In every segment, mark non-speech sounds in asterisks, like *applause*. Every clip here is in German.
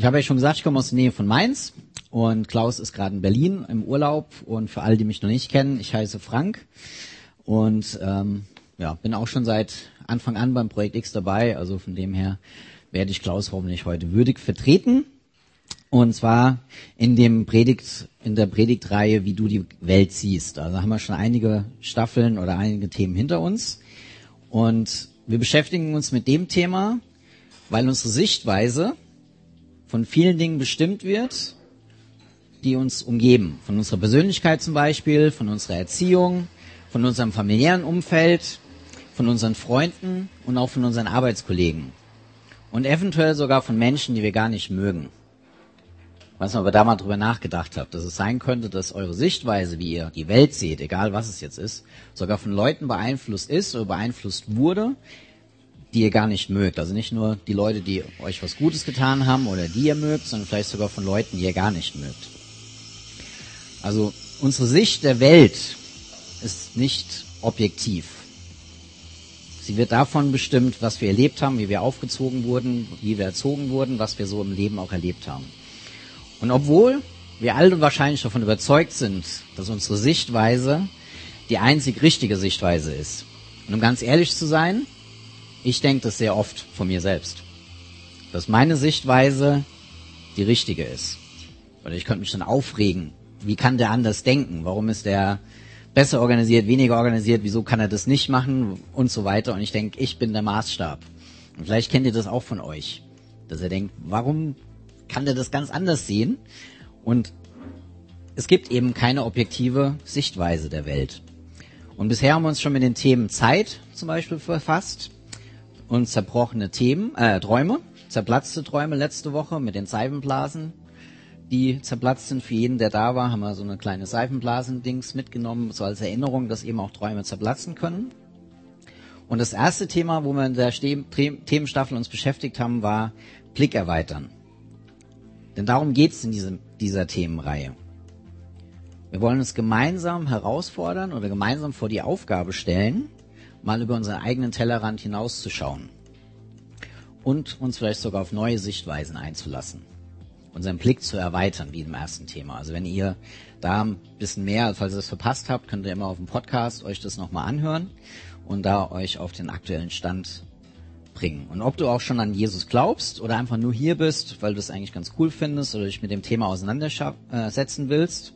ich habe ja schon gesagt, ich komme aus der Nähe von Mainz und Klaus ist gerade in Berlin im Urlaub und für alle, die mich noch nicht kennen, ich heiße Frank und ähm, ja, bin auch schon seit Anfang an beim Projekt X dabei, also von dem her werde ich Klaus hoffentlich heute würdig vertreten. Und zwar in dem Predigt, in der Predigtreihe, wie du die Welt siehst. Also haben wir schon einige Staffeln oder einige Themen hinter uns. Und wir beschäftigen uns mit dem Thema, weil unsere Sichtweise von vielen Dingen bestimmt wird, die uns umgeben. Von unserer Persönlichkeit zum Beispiel, von unserer Erziehung, von unserem familiären Umfeld, von unseren Freunden und auch von unseren Arbeitskollegen. Und eventuell sogar von Menschen, die wir gar nicht mögen. Was man aber da mal drüber nachgedacht habt, dass es sein könnte, dass eure Sichtweise, wie ihr die Welt seht, egal was es jetzt ist, sogar von Leuten beeinflusst ist oder beeinflusst wurde, die ihr gar nicht mögt. Also nicht nur die Leute, die euch was Gutes getan haben oder die ihr mögt, sondern vielleicht sogar von Leuten, die ihr gar nicht mögt. Also unsere Sicht der Welt ist nicht objektiv. Sie wird davon bestimmt, was wir erlebt haben, wie wir aufgezogen wurden, wie wir erzogen wurden, was wir so im Leben auch erlebt haben. Und obwohl wir alle wahrscheinlich davon überzeugt sind, dass unsere Sichtweise die einzig richtige Sichtweise ist. Und um ganz ehrlich zu sein, ich denke das sehr oft von mir selbst. Dass meine Sichtweise die richtige ist. Oder ich könnte mich dann aufregen. Wie kann der anders denken? Warum ist der besser organisiert, weniger organisiert? Wieso kann er das nicht machen? Und so weiter. Und ich denke, ich bin der Maßstab. Und vielleicht kennt ihr das auch von euch. Dass ihr denkt, warum kann der das ganz anders sehen? Und es gibt eben keine objektive Sichtweise der Welt. Und bisher haben wir uns schon mit den Themen Zeit zum Beispiel verfasst und zerbrochene Themen, äh, Träume, zerplatzte Träume letzte Woche mit den Seifenblasen, die zerplatzt sind. Für jeden, der da war, haben wir so eine kleine Seifenblasen-Dings mitgenommen, so als Erinnerung, dass eben auch Träume zerplatzen können. Und das erste Thema, wo wir in der Themenstaffel uns beschäftigt haben, war Blick erweitern. Denn darum geht es in diesem, dieser Themenreihe. Wir wollen uns gemeinsam herausfordern oder gemeinsam vor die Aufgabe stellen, mal über unseren eigenen Tellerrand hinauszuschauen und uns vielleicht sogar auf neue Sichtweisen einzulassen. Unseren Blick zu erweitern, wie im ersten Thema. Also wenn ihr da ein bisschen mehr, falls ihr das verpasst habt, könnt ihr immer auf dem Podcast euch das nochmal anhören und da euch auf den aktuellen Stand bringen. Und ob du auch schon an Jesus glaubst oder einfach nur hier bist, weil du es eigentlich ganz cool findest oder dich mit dem Thema auseinandersetzen willst,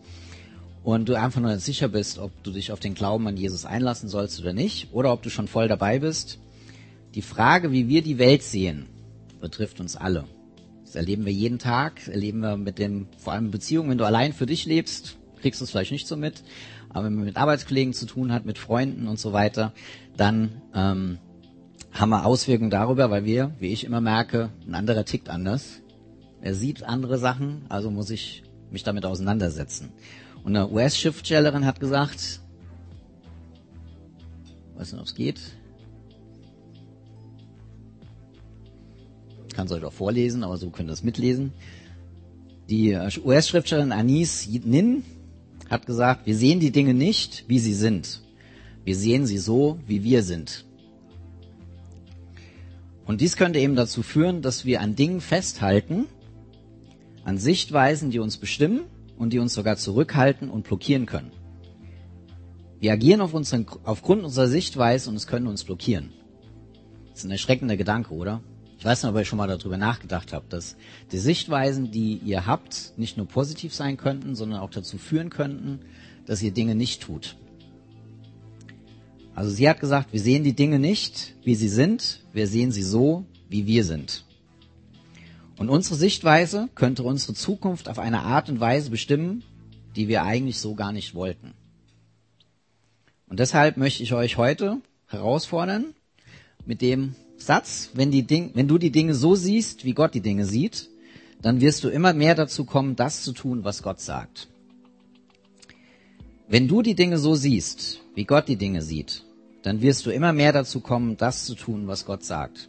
und du einfach nur sicher bist, ob du dich auf den Glauben an Jesus einlassen sollst oder nicht, oder ob du schon voll dabei bist. Die Frage, wie wir die Welt sehen, betrifft uns alle. Das erleben wir jeden Tag, erleben wir mit dem, vor allem Beziehungen, wenn du allein für dich lebst, kriegst du es vielleicht nicht so mit, aber wenn man mit Arbeitskollegen zu tun hat, mit Freunden und so weiter, dann ähm, haben wir Auswirkungen darüber, weil wir, wie ich immer merke, ein anderer tickt anders. Er sieht andere Sachen, also muss ich mich damit auseinandersetzen. Und eine US-Schriftstellerin hat gesagt, weiß nicht, ob es geht. Kann es euch auch vorlesen, aber so könnt ihr es mitlesen. Die US-Schriftstellerin Anis Nin hat gesagt, wir sehen die Dinge nicht, wie sie sind. Wir sehen sie so, wie wir sind. Und dies könnte eben dazu führen, dass wir an Dingen festhalten, an Sichtweisen, die uns bestimmen und die uns sogar zurückhalten und blockieren können. Wir agieren auf unseren, aufgrund unserer Sichtweise und es können uns blockieren. Das ist ein erschreckender Gedanke, oder? Ich weiß nicht, ob ihr schon mal darüber nachgedacht habt, dass die Sichtweisen, die ihr habt, nicht nur positiv sein könnten, sondern auch dazu führen könnten, dass ihr Dinge nicht tut. Also sie hat gesagt, wir sehen die Dinge nicht, wie sie sind, wir sehen sie so, wie wir sind. Und unsere Sichtweise könnte unsere Zukunft auf eine Art und Weise bestimmen, die wir eigentlich so gar nicht wollten. Und deshalb möchte ich euch heute herausfordern mit dem Satz, wenn, die Ding, wenn du die Dinge so siehst, wie Gott die Dinge sieht, dann wirst du immer mehr dazu kommen, das zu tun, was Gott sagt. Wenn du die Dinge so siehst, wie Gott die Dinge sieht, dann wirst du immer mehr dazu kommen, das zu tun, was Gott sagt.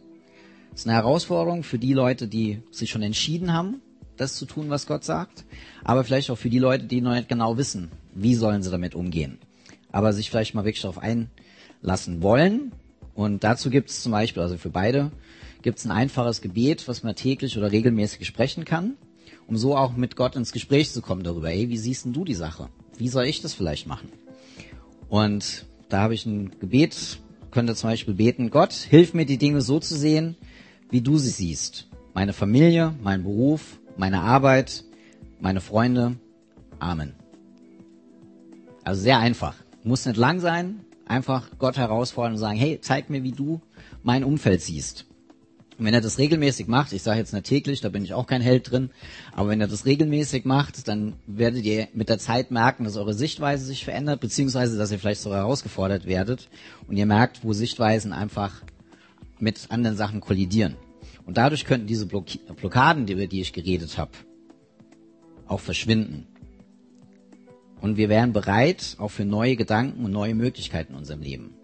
Das ist eine Herausforderung für die Leute, die sich schon entschieden haben, das zu tun, was Gott sagt, aber vielleicht auch für die Leute, die noch nicht genau wissen, wie sollen sie damit umgehen, aber sich vielleicht mal wirklich darauf einlassen wollen. Und dazu gibt es zum Beispiel, also für beide, gibt es ein einfaches Gebet, was man täglich oder regelmäßig sprechen kann, um so auch mit Gott ins Gespräch zu kommen darüber. Hey, wie siehst denn du die Sache? Wie soll ich das vielleicht machen? Und da habe ich ein Gebet, könnte zum Beispiel beten, Gott, hilf mir die Dinge so zu sehen, wie du sie siehst. Meine Familie, mein Beruf, meine Arbeit, meine Freunde. Amen. Also sehr einfach. Muss nicht lang sein. Einfach Gott herausfordern und sagen, hey, zeig mir, wie du mein Umfeld siehst. Und wenn er das regelmäßig macht, ich sage jetzt nicht täglich, da bin ich auch kein Held drin, aber wenn er das regelmäßig macht, dann werdet ihr mit der Zeit merken, dass eure Sichtweise sich verändert, beziehungsweise dass ihr vielleicht sogar herausgefordert werdet und ihr merkt, wo Sichtweisen einfach mit anderen Sachen kollidieren. Und dadurch könnten diese Blockaden, über die ich geredet habe, auch verschwinden. Und wir wären bereit auch für neue Gedanken und neue Möglichkeiten in unserem Leben.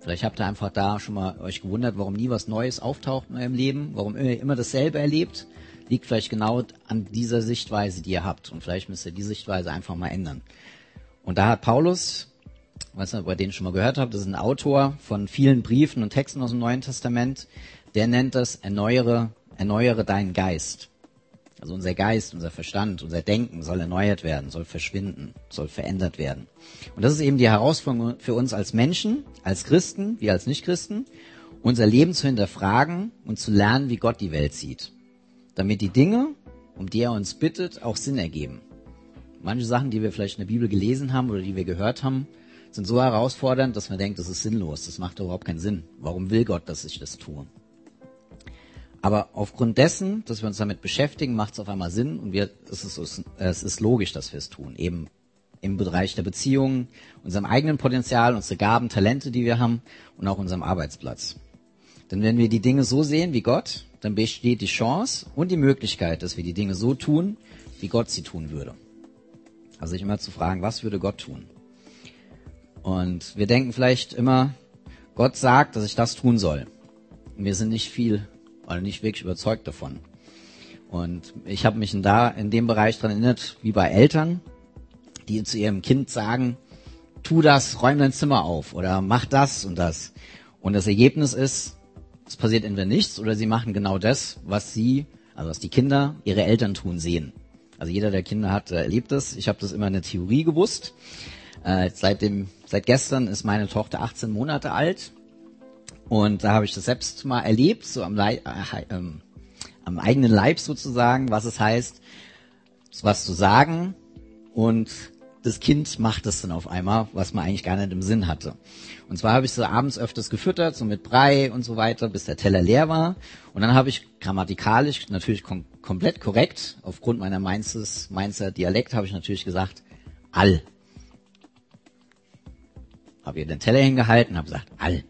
Vielleicht habt ihr einfach da schon mal euch gewundert, warum nie was Neues auftaucht in eurem Leben, warum ihr immer dasselbe erlebt. Liegt vielleicht genau an dieser Sichtweise, die ihr habt. Und vielleicht müsst ihr die Sichtweise einfach mal ändern. Und da hat Paulus, was ihr bei denen schon mal gehört habt, das ist ein Autor von vielen Briefen und Texten aus dem Neuen Testament, der nennt das erneuere, erneuere deinen Geist. Also unser Geist, unser Verstand, unser Denken soll erneuert werden, soll verschwinden, soll verändert werden. Und das ist eben die Herausforderung für uns als Menschen, als Christen, wie als Nichtchristen, unser Leben zu hinterfragen und zu lernen, wie Gott die Welt sieht. Damit die Dinge, um die er uns bittet, auch Sinn ergeben. Manche Sachen, die wir vielleicht in der Bibel gelesen haben oder die wir gehört haben, sind so herausfordernd, dass man denkt, das ist sinnlos, das macht überhaupt keinen Sinn. Warum will Gott, dass ich das tue? Aber aufgrund dessen, dass wir uns damit beschäftigen, macht es auf einmal Sinn und wir, es, ist, es ist logisch, dass wir es tun. Eben im Bereich der Beziehungen, unserem eigenen Potenzial, unsere Gaben, Talente, die wir haben und auch unserem Arbeitsplatz. Denn wenn wir die Dinge so sehen wie Gott, dann besteht die Chance und die Möglichkeit, dass wir die Dinge so tun, wie Gott sie tun würde. Also sich immer zu fragen, was würde Gott tun? Und wir denken vielleicht immer, Gott sagt, dass ich das tun soll. Wir sind nicht viel oder nicht wirklich überzeugt davon. Und ich habe mich in, da in dem Bereich daran erinnert, wie bei Eltern, die zu ihrem Kind sagen, tu das, räum dein Zimmer auf oder mach das und das. Und das Ergebnis ist, es passiert entweder nichts oder sie machen genau das, was sie, also was die Kinder ihre Eltern tun sehen. Also jeder, der Kinder hat, erlebt das. Ich habe das immer in der Theorie gewusst. Äh, seit, dem, seit gestern ist meine Tochter 18 Monate alt und da habe ich das selbst mal erlebt, so am, Leib, äh, ähm, am eigenen Leib sozusagen, was es heißt, was zu sagen und das Kind macht es dann auf einmal, was man eigentlich gar nicht im Sinn hatte. Und zwar habe ich so abends öfters gefüttert, so mit Brei und so weiter, bis der Teller leer war. Und dann habe ich grammatikalisch, natürlich kom komplett korrekt, aufgrund meiner Mainzes, Mainzer Dialekt, habe ich natürlich gesagt, all. Habe ihr den Teller hingehalten, habe gesagt, all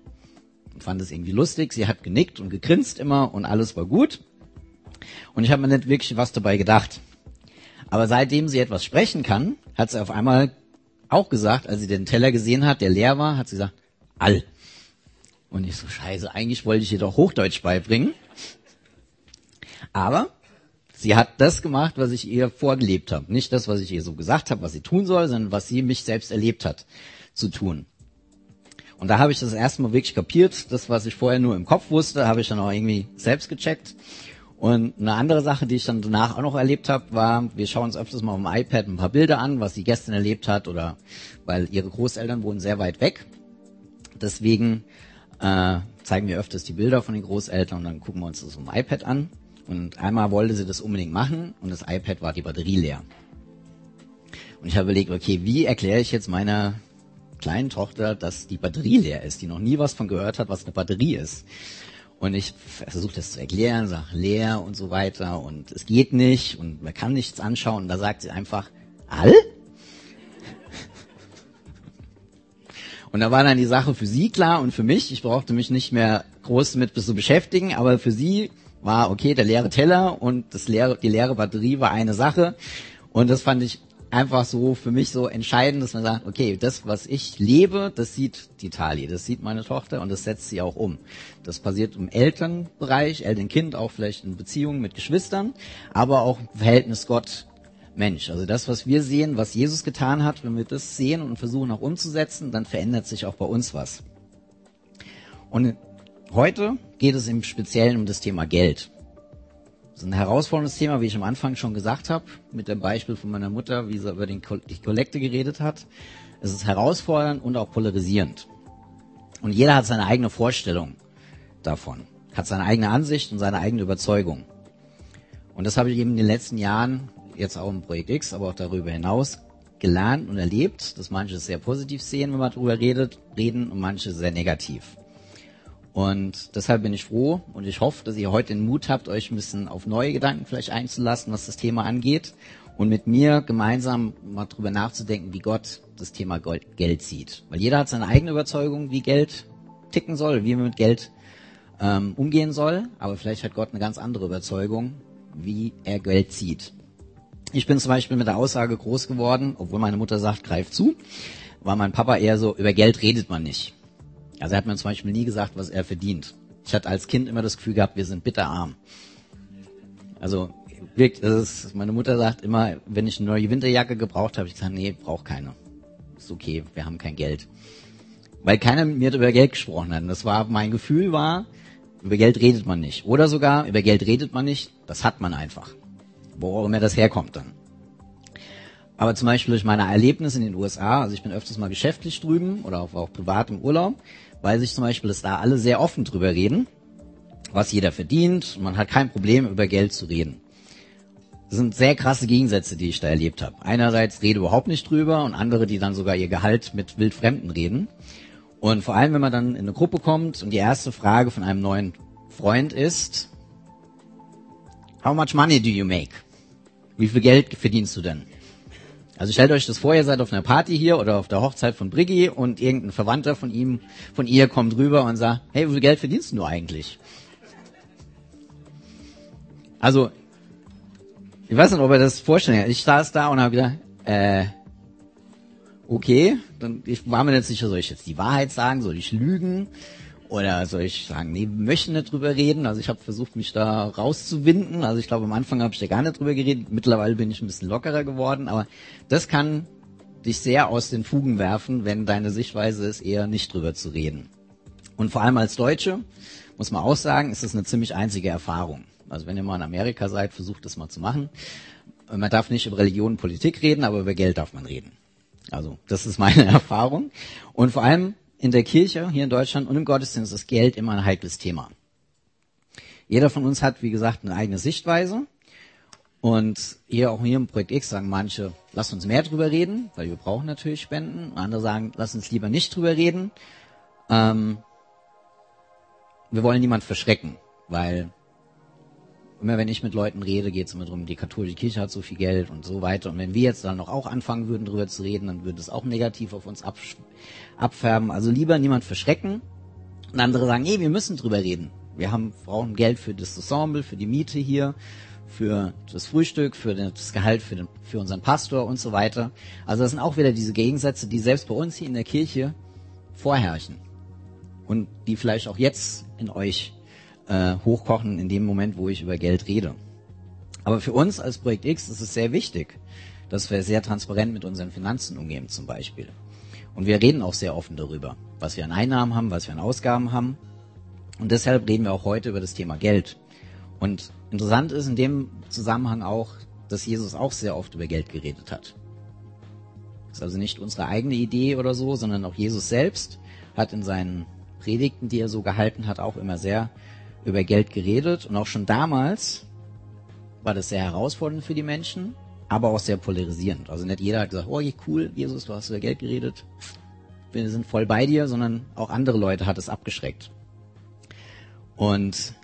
fand es irgendwie lustig. Sie hat genickt und gegrinst immer und alles war gut. Und ich habe mir nicht wirklich was dabei gedacht. Aber seitdem sie etwas sprechen kann, hat sie auf einmal auch gesagt, als sie den Teller gesehen hat, der leer war, hat sie gesagt, all. Und ich so, scheiße, eigentlich wollte ich ihr doch Hochdeutsch beibringen. Aber sie hat das gemacht, was ich ihr vorgelebt habe. Nicht das, was ich ihr so gesagt habe, was sie tun soll, sondern was sie mich selbst erlebt hat zu tun. Und da habe ich das erste Mal wirklich kapiert. Das, was ich vorher nur im Kopf wusste, habe ich dann auch irgendwie selbst gecheckt. Und eine andere Sache, die ich dann danach auch noch erlebt habe, war, wir schauen uns öfters mal auf dem iPad ein paar Bilder an, was sie gestern erlebt hat oder weil ihre Großeltern wohnen sehr weit weg. Deswegen äh, zeigen wir öfters die Bilder von den Großeltern und dann gucken wir uns das auf dem iPad an. Und einmal wollte sie das unbedingt machen und das iPad war die Batterie leer. Und ich habe überlegt, okay, wie erkläre ich jetzt meiner kleinen Tochter, dass die Batterie leer ist, die noch nie was von gehört hat, was eine Batterie ist. Und ich versuche das zu erklären, sage leer und so weiter und es geht nicht und man kann nichts anschauen. Und da sagt sie einfach, all? *laughs* Und da war dann die Sache für sie klar und für mich. Ich brauchte mich nicht mehr groß mit zu beschäftigen, aber für sie war okay, der leere Teller und das leere, die leere Batterie war eine Sache. Und das fand ich einfach so für mich so entscheidend, dass man sagt, okay, das, was ich lebe, das sieht die Tali, das sieht meine Tochter und das setzt sie auch um. Das passiert im Elternbereich, Eltern-Kind, auch vielleicht in Beziehungen mit Geschwistern, aber auch im Verhältnis Gott Mensch. Also das, was wir sehen, was Jesus getan hat, wenn wir das sehen und versuchen auch umzusetzen, dann verändert sich auch bei uns was. Und heute geht es im Speziellen um das Thema Geld. Das ist ein herausforderndes Thema, wie ich am Anfang schon gesagt habe, mit dem Beispiel von meiner Mutter, wie sie über den die Kollekte geredet hat. Es ist herausfordernd und auch polarisierend. Und jeder hat seine eigene Vorstellung davon, hat seine eigene Ansicht und seine eigene Überzeugung. Und das habe ich eben in den letzten Jahren, jetzt auch im Projekt X, aber auch darüber hinaus, gelernt und erlebt, dass manche es sehr positiv sehen, wenn man darüber redet, reden und manche sehr negativ. Und deshalb bin ich froh und ich hoffe, dass ihr heute den Mut habt, euch ein bisschen auf neue Gedanken vielleicht einzulassen, was das Thema angeht und mit mir gemeinsam mal drüber nachzudenken, wie Gott das Thema Geld sieht. Weil jeder hat seine eigene Überzeugung, wie Geld ticken soll, wie man mit Geld ähm, umgehen soll, aber vielleicht hat Gott eine ganz andere Überzeugung, wie er Geld sieht. Ich bin zum Beispiel mit der Aussage groß geworden, obwohl meine Mutter sagt, greif zu, war mein Papa eher so, über Geld redet man nicht. Also er hat mir zum Beispiel nie gesagt, was er verdient. Ich hatte als Kind immer das Gefühl gehabt, wir sind bitterarm. Also wirkt, das ist, meine Mutter sagt immer, wenn ich eine neue Winterjacke gebraucht habe, ich gesagt, nee, brauch keine. Ist okay, wir haben kein Geld. Weil keiner mit mir über Geld gesprochen hat. Und das war, mein Gefühl war, über Geld redet man nicht. Oder sogar, über Geld redet man nicht, das hat man einfach. Wo auch immer das herkommt dann. Aber zum Beispiel durch meine Erlebnisse in den USA, also ich bin öfters mal geschäftlich drüben oder auch, auch privat im Urlaub, weiß ich zum Beispiel, dass da alle sehr offen drüber reden, was jeder verdient. Man hat kein Problem, über Geld zu reden. Das sind sehr krasse Gegensätze, die ich da erlebt habe. Einerseits rede überhaupt nicht drüber und andere, die dann sogar ihr Gehalt mit Wildfremden reden. Und vor allem, wenn man dann in eine Gruppe kommt und die erste Frage von einem neuen Freund ist, How much money do you make? Wie viel Geld verdienst du denn? Also stellt euch das vor, ihr seid auf einer Party hier oder auf der Hochzeit von Briggy und irgendein Verwandter von ihm, von ihr kommt rüber und sagt, hey, wie viel Geld verdienst du eigentlich? Also, ich weiß nicht, ob ihr das vorstellen kann. Ich saß da und habe gedacht, äh, okay, dann, ich war mir nicht sicher, soll ich jetzt die Wahrheit sagen, soll ich lügen? Oder soll ich sagen, nee, wir möchten nicht drüber reden. Also ich habe versucht, mich da rauszuwinden. Also ich glaube, am Anfang habe ich da gar nicht drüber geredet. Mittlerweile bin ich ein bisschen lockerer geworden. Aber das kann dich sehr aus den Fugen werfen, wenn deine Sichtweise ist, eher nicht drüber zu reden. Und vor allem als Deutsche, muss man auch sagen, ist das eine ziemlich einzige Erfahrung. Also wenn ihr mal in Amerika seid, versucht das mal zu machen. Man darf nicht über Religion und Politik reden, aber über Geld darf man reden. Also das ist meine *laughs* Erfahrung. Und vor allem in der Kirche hier in Deutschland und im Gottesdienst ist Geld immer ein heikles Thema. Jeder von uns hat, wie gesagt, eine eigene Sichtweise. Und hier auch hier im Projekt X sagen manche, lass uns mehr drüber reden, weil wir brauchen natürlich Spenden. Andere sagen, lass uns lieber nicht drüber reden. Ähm, wir wollen niemand verschrecken, weil immer wenn ich mit Leuten rede, geht es immer darum, die katholische Kirche hat so viel Geld und so weiter. Und wenn wir jetzt dann noch auch anfangen würden, darüber zu reden, dann würde es auch negativ auf uns abfärben. Also lieber niemand verschrecken. Und andere sagen, nee, wir müssen drüber reden. Wir haben, brauchen Geld für das Ensemble, für die Miete hier, für das Frühstück, für das Gehalt für, den, für unseren Pastor und so weiter. Also das sind auch wieder diese Gegensätze, die selbst bei uns hier in der Kirche vorherrschen. Und die vielleicht auch jetzt in euch äh, hochkochen in dem Moment, wo ich über Geld rede. Aber für uns als Projekt X ist es sehr wichtig, dass wir sehr transparent mit unseren Finanzen umgehen zum Beispiel. Und wir reden auch sehr offen darüber, was wir an Einnahmen haben, was wir an Ausgaben haben. Und deshalb reden wir auch heute über das Thema Geld. Und interessant ist in dem Zusammenhang auch, dass Jesus auch sehr oft über Geld geredet hat. Das ist also nicht unsere eigene Idee oder so, sondern auch Jesus selbst hat in seinen Predigten, die er so gehalten hat, auch immer sehr über Geld geredet und auch schon damals war das sehr herausfordernd für die Menschen, aber auch sehr polarisierend. Also nicht jeder hat gesagt, oh, cool, Jesus, du hast über Geld geredet, wir sind voll bei dir, sondern auch andere Leute hat es abgeschreckt. Und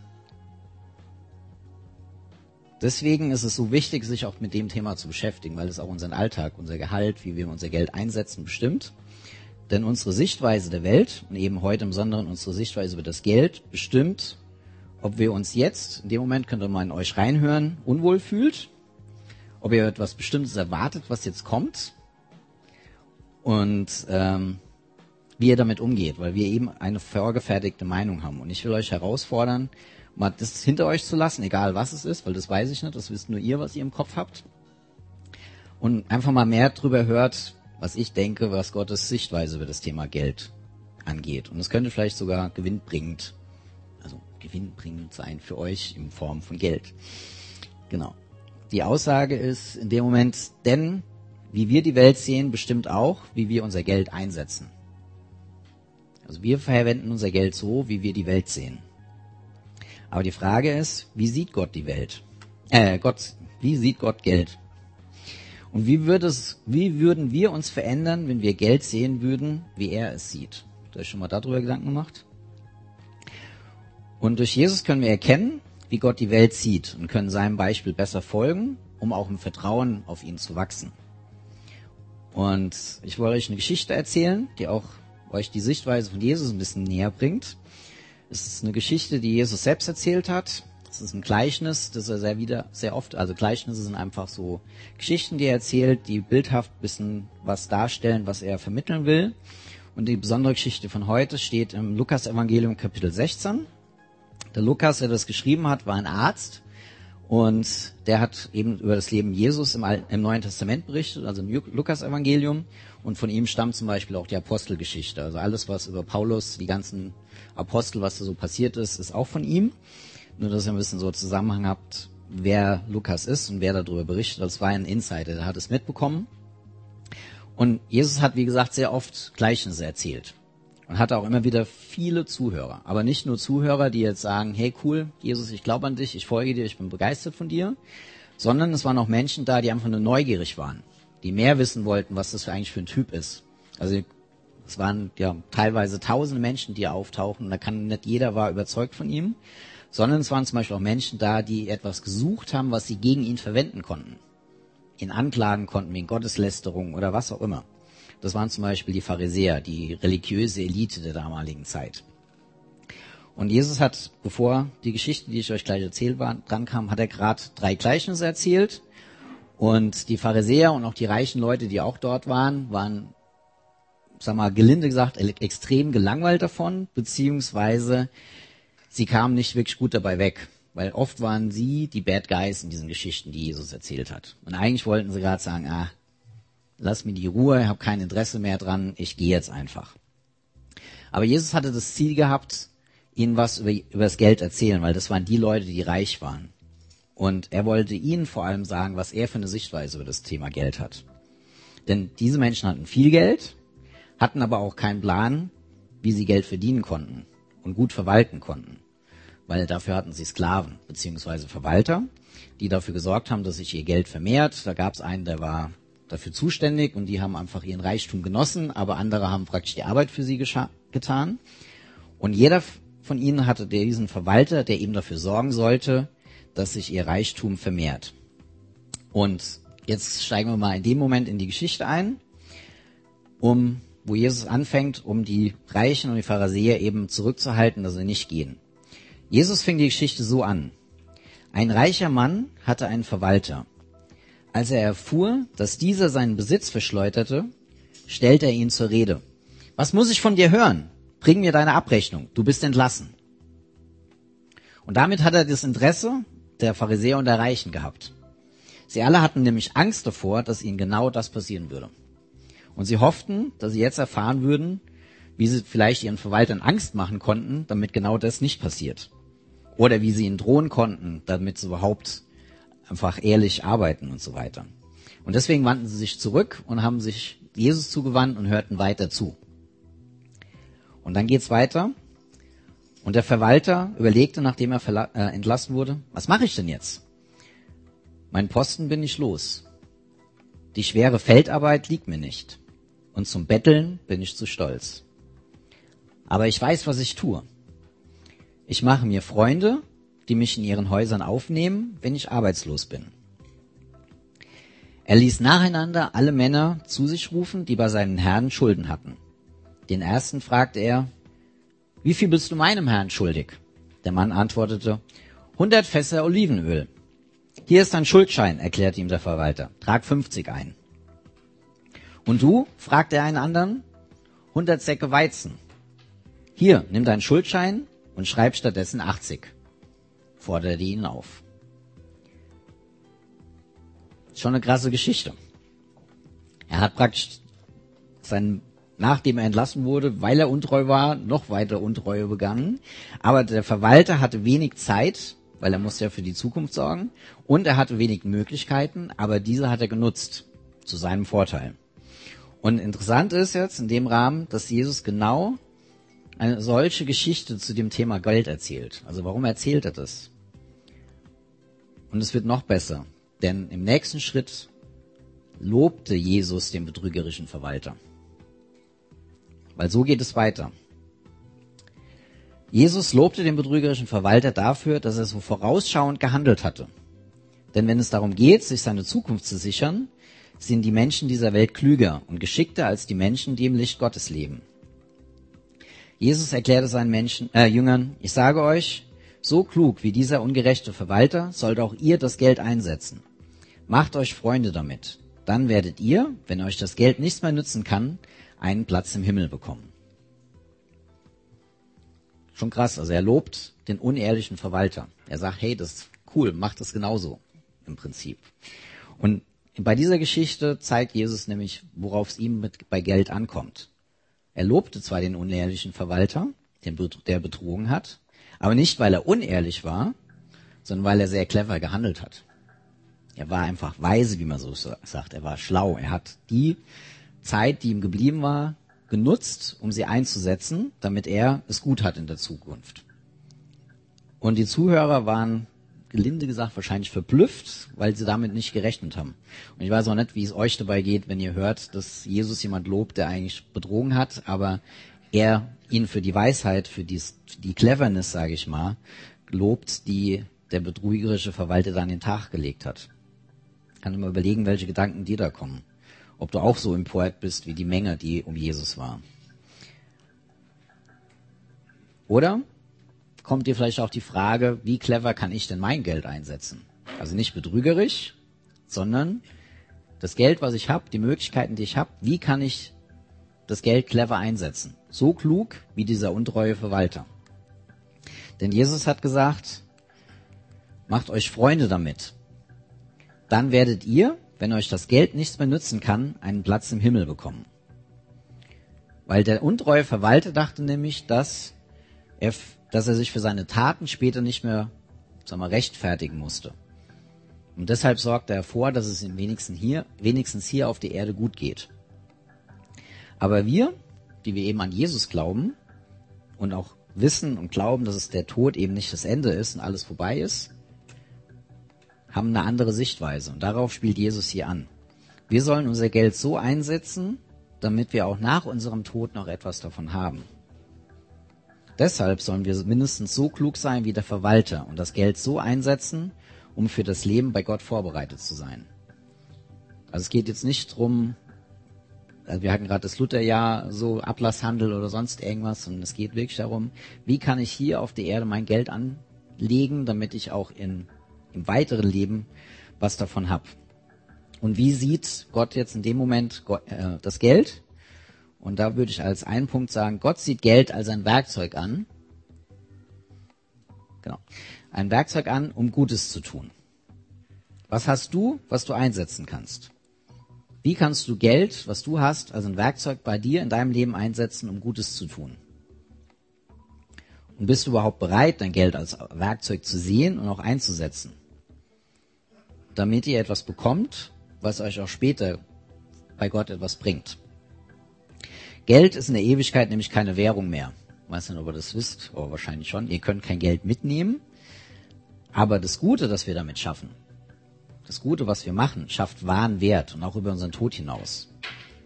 deswegen ist es so wichtig, sich auch mit dem Thema zu beschäftigen, weil es auch unseren Alltag, unser Gehalt, wie wir unser Geld einsetzen, bestimmt. Denn unsere Sichtweise der Welt und eben heute im Besonderen unsere Sichtweise über das Geld bestimmt, ob wir uns jetzt, in dem Moment könnt ihr mal in euch reinhören, unwohl fühlt, ob ihr etwas Bestimmtes erwartet, was jetzt kommt und ähm, wie ihr damit umgeht, weil wir eben eine vorgefertigte Meinung haben. Und ich will euch herausfordern, mal das hinter euch zu lassen, egal was es ist, weil das weiß ich nicht, das wisst nur ihr, was ihr im Kopf habt. Und einfach mal mehr drüber hört, was ich denke, was Gottes Sichtweise über das Thema Geld angeht. Und es könnte vielleicht sogar gewinnbringend gewinnbringend sein für euch in Form von Geld. Genau. Die Aussage ist in dem Moment, denn wie wir die Welt sehen, bestimmt auch, wie wir unser Geld einsetzen. Also wir verwenden unser Geld so, wie wir die Welt sehen. Aber die Frage ist, wie sieht Gott die Welt? Äh, Gott, wie sieht Gott Geld? Und wie, würde es, wie würden wir uns verändern, wenn wir Geld sehen würden, wie er es sieht? Habt ihr euch schon mal darüber Gedanken gemacht? Und durch Jesus können wir erkennen, wie Gott die Welt sieht und können seinem Beispiel besser folgen, um auch im Vertrauen auf ihn zu wachsen. Und ich wollte euch eine Geschichte erzählen, die auch euch die Sichtweise von Jesus ein bisschen näher bringt. Es ist eine Geschichte, die Jesus selbst erzählt hat. Es ist ein Gleichnis, das er sehr wieder, sehr oft, also Gleichnisse sind einfach so Geschichten, die er erzählt, die bildhaft ein bisschen was darstellen, was er vermitteln will. Und die besondere Geschichte von heute steht im Lukas-Evangelium Kapitel 16. Der Lukas, der das geschrieben hat, war ein Arzt und der hat eben über das Leben Jesus im, Al im Neuen Testament berichtet, also im Lukas-Evangelium. Und von ihm stammt zum Beispiel auch die Apostelgeschichte. Also alles, was über Paulus, die ganzen Apostel, was da so passiert ist, ist auch von ihm. Nur, dass ihr ein bisschen so Zusammenhang habt, wer Lukas ist und wer darüber berichtet. Das war ein Insider, der hat es mitbekommen. Und Jesus hat, wie gesagt, sehr oft Gleichnisse erzählt. Und hatte auch immer wieder viele Zuhörer. Aber nicht nur Zuhörer, die jetzt sagen, hey cool, Jesus, ich glaube an dich, ich folge dir, ich bin begeistert von dir. Sondern es waren auch Menschen da, die einfach nur neugierig waren. Die mehr wissen wollten, was das für eigentlich für ein Typ ist. Also es waren ja teilweise tausende Menschen, die auftauchen. Und da kann nicht jeder war überzeugt von ihm sondern es waren zum Beispiel auch Menschen da, die etwas gesucht haben, was sie gegen ihn verwenden konnten. Ihn anklagen konnten wegen Gotteslästerung oder was auch immer. Das waren zum Beispiel die Pharisäer, die religiöse Elite der damaligen Zeit. Und Jesus hat, bevor die Geschichte, die ich euch gleich erzählt war, dran kam, hat er gerade drei Gleichnisse erzählt. Und die Pharisäer und auch die reichen Leute, die auch dort waren, waren, sag mal, gelinde gesagt, extrem gelangweilt davon, beziehungsweise sie kamen nicht wirklich gut dabei weg, weil oft waren sie die Bad Guys in diesen Geschichten, die Jesus erzählt hat. Und eigentlich wollten sie gerade sagen, ah, lass mir die Ruhe, ich habe kein Interesse mehr dran, ich gehe jetzt einfach. Aber Jesus hatte das Ziel gehabt, ihnen was über, über das Geld erzählen, weil das waren die Leute, die reich waren. Und er wollte ihnen vor allem sagen, was er für eine Sichtweise über das Thema Geld hat. Denn diese Menschen hatten viel Geld, hatten aber auch keinen Plan, wie sie Geld verdienen konnten und gut verwalten konnten weil dafür hatten sie Sklaven beziehungsweise Verwalter, die dafür gesorgt haben, dass sich ihr Geld vermehrt. Da gab es einen, der war dafür zuständig und die haben einfach ihren Reichtum genossen, aber andere haben praktisch die Arbeit für sie getan. Und jeder von ihnen hatte diesen Verwalter, der eben dafür sorgen sollte, dass sich ihr Reichtum vermehrt. Und jetzt steigen wir mal in dem Moment in die Geschichte ein, um wo Jesus anfängt, um die Reichen und die Pharisäer eben zurückzuhalten, dass sie nicht gehen. Jesus fing die Geschichte so an. Ein reicher Mann hatte einen Verwalter. Als er erfuhr, dass dieser seinen Besitz verschleuderte, stellte er ihn zur Rede. Was muss ich von dir hören? Bring mir deine Abrechnung. Du bist entlassen. Und damit hat er das Interesse der Pharisäer und der Reichen gehabt. Sie alle hatten nämlich Angst davor, dass ihnen genau das passieren würde. Und sie hofften, dass sie jetzt erfahren würden, wie sie vielleicht ihren Verwaltern Angst machen konnten, damit genau das nicht passiert. Oder wie sie ihn drohen konnten, damit sie überhaupt einfach ehrlich arbeiten und so weiter. Und deswegen wandten sie sich zurück und haben sich Jesus zugewandt und hörten weiter zu. Und dann geht's weiter. Und der Verwalter überlegte, nachdem er äh, entlassen wurde, was mache ich denn jetzt? Mein Posten bin ich los. Die schwere Feldarbeit liegt mir nicht. Und zum Betteln bin ich zu stolz. Aber ich weiß, was ich tue. Ich mache mir Freunde, die mich in ihren Häusern aufnehmen, wenn ich arbeitslos bin. Er ließ nacheinander alle Männer zu sich rufen, die bei seinen Herren Schulden hatten. Den ersten fragte er, wie viel bist du meinem Herrn schuldig? Der Mann antwortete, 100 Fässer Olivenöl. Hier ist ein Schuldschein, erklärte ihm der Verwalter. Trag 50 ein. Und du? fragte er einen anderen. 100 Säcke Weizen. Hier, nimm deinen Schuldschein und schreib stattdessen 80. Forderte ihn auf. Schon eine krasse Geschichte. Er hat praktisch seinen nachdem er entlassen wurde, weil er untreu war, noch weiter Untreue begangen. Aber der Verwalter hatte wenig Zeit, weil er musste ja für die Zukunft sorgen, und er hatte wenig Möglichkeiten, aber diese hat er genutzt zu seinem Vorteil. Und interessant ist jetzt in dem Rahmen, dass Jesus genau eine solche Geschichte zu dem Thema Geld erzählt. Also warum erzählt er das? Und es wird noch besser, denn im nächsten Schritt lobte Jesus den betrügerischen Verwalter. Weil so geht es weiter. Jesus lobte den betrügerischen Verwalter dafür, dass er so vorausschauend gehandelt hatte. Denn wenn es darum geht, sich seine Zukunft zu sichern, sind die Menschen dieser Welt klüger und geschickter als die Menschen, die im Licht Gottes leben. Jesus erklärte seinen Menschen, äh, Jüngern, ich sage euch, so klug wie dieser ungerechte Verwalter sollt auch ihr das Geld einsetzen. Macht euch Freunde damit. Dann werdet ihr, wenn euch das Geld nichts mehr nützen kann, einen Platz im Himmel bekommen. Schon krass. Also er lobt den unehrlichen Verwalter. Er sagt, hey, das ist cool, macht das genauso im Prinzip. Und bei dieser Geschichte zeigt Jesus nämlich, worauf es ihm mit, bei Geld ankommt. Er lobte zwar den unehrlichen Verwalter, den, der betrogen hat, aber nicht, weil er unehrlich war, sondern weil er sehr clever gehandelt hat. Er war einfach weise, wie man so sagt. Er war schlau. Er hat die Zeit, die ihm geblieben war, genutzt, um sie einzusetzen, damit er es gut hat in der Zukunft. Und die Zuhörer waren, gelinde gesagt, wahrscheinlich verblüfft, weil sie damit nicht gerechnet haben. Und ich weiß auch nicht, wie es euch dabei geht, wenn ihr hört, dass Jesus jemand lobt, der eigentlich betrogen hat, aber er ihn für die Weisheit, für die, die Cleverness, sage ich mal, lobt, die der betrügerische Verwalter dann in den Tag gelegt hat. Kann immer überlegen, welche Gedanken dir da kommen. Ob du auch so im Poet bist wie die Menge, die um Jesus war. Oder kommt dir vielleicht auch die Frage, wie clever kann ich denn mein Geld einsetzen? Also nicht betrügerisch, sondern das Geld, was ich habe, die Möglichkeiten, die ich habe, wie kann ich das Geld clever einsetzen. So klug wie dieser untreue Verwalter. Denn Jesus hat gesagt, macht euch Freunde damit. Dann werdet ihr, wenn euch das Geld nichts mehr nützen kann, einen Platz im Himmel bekommen. Weil der untreue Verwalter dachte nämlich, dass er, dass er sich für seine Taten später nicht mehr, sagen wir, rechtfertigen musste. Und deshalb sorgte er vor, dass es ihm wenigstens hier, wenigstens hier auf der Erde gut geht. Aber wir, die wir eben an Jesus glauben und auch wissen und glauben, dass es der Tod eben nicht das Ende ist und alles vorbei ist, haben eine andere Sichtweise. Und darauf spielt Jesus hier an. Wir sollen unser Geld so einsetzen, damit wir auch nach unserem Tod noch etwas davon haben. Deshalb sollen wir mindestens so klug sein wie der Verwalter und das Geld so einsetzen, um für das Leben bei Gott vorbereitet zu sein. Also es geht jetzt nicht drum, also wir hatten gerade das Lutherjahr, so Ablasshandel oder sonst irgendwas, und es geht wirklich darum, wie kann ich hier auf der Erde mein Geld anlegen, damit ich auch in, im weiteren Leben was davon habe. Und wie sieht Gott jetzt in dem Moment äh, das Geld? Und da würde ich als einen Punkt sagen, Gott sieht Geld als ein Werkzeug an. Genau. Ein Werkzeug an, um Gutes zu tun. Was hast du, was du einsetzen kannst? Wie kannst du Geld, was du hast, also ein Werkzeug bei dir in deinem Leben einsetzen, um Gutes zu tun? Und bist du überhaupt bereit, dein Geld als Werkzeug zu sehen und auch einzusetzen? Damit ihr etwas bekommt, was euch auch später bei Gott etwas bringt. Geld ist in der Ewigkeit nämlich keine Währung mehr. Ich weiß nicht, ob ihr das wisst, aber wahrscheinlich schon. Ihr könnt kein Geld mitnehmen. Aber das Gute, das wir damit schaffen, das Gute, was wir machen, schafft wahren Wert und auch über unseren Tod hinaus.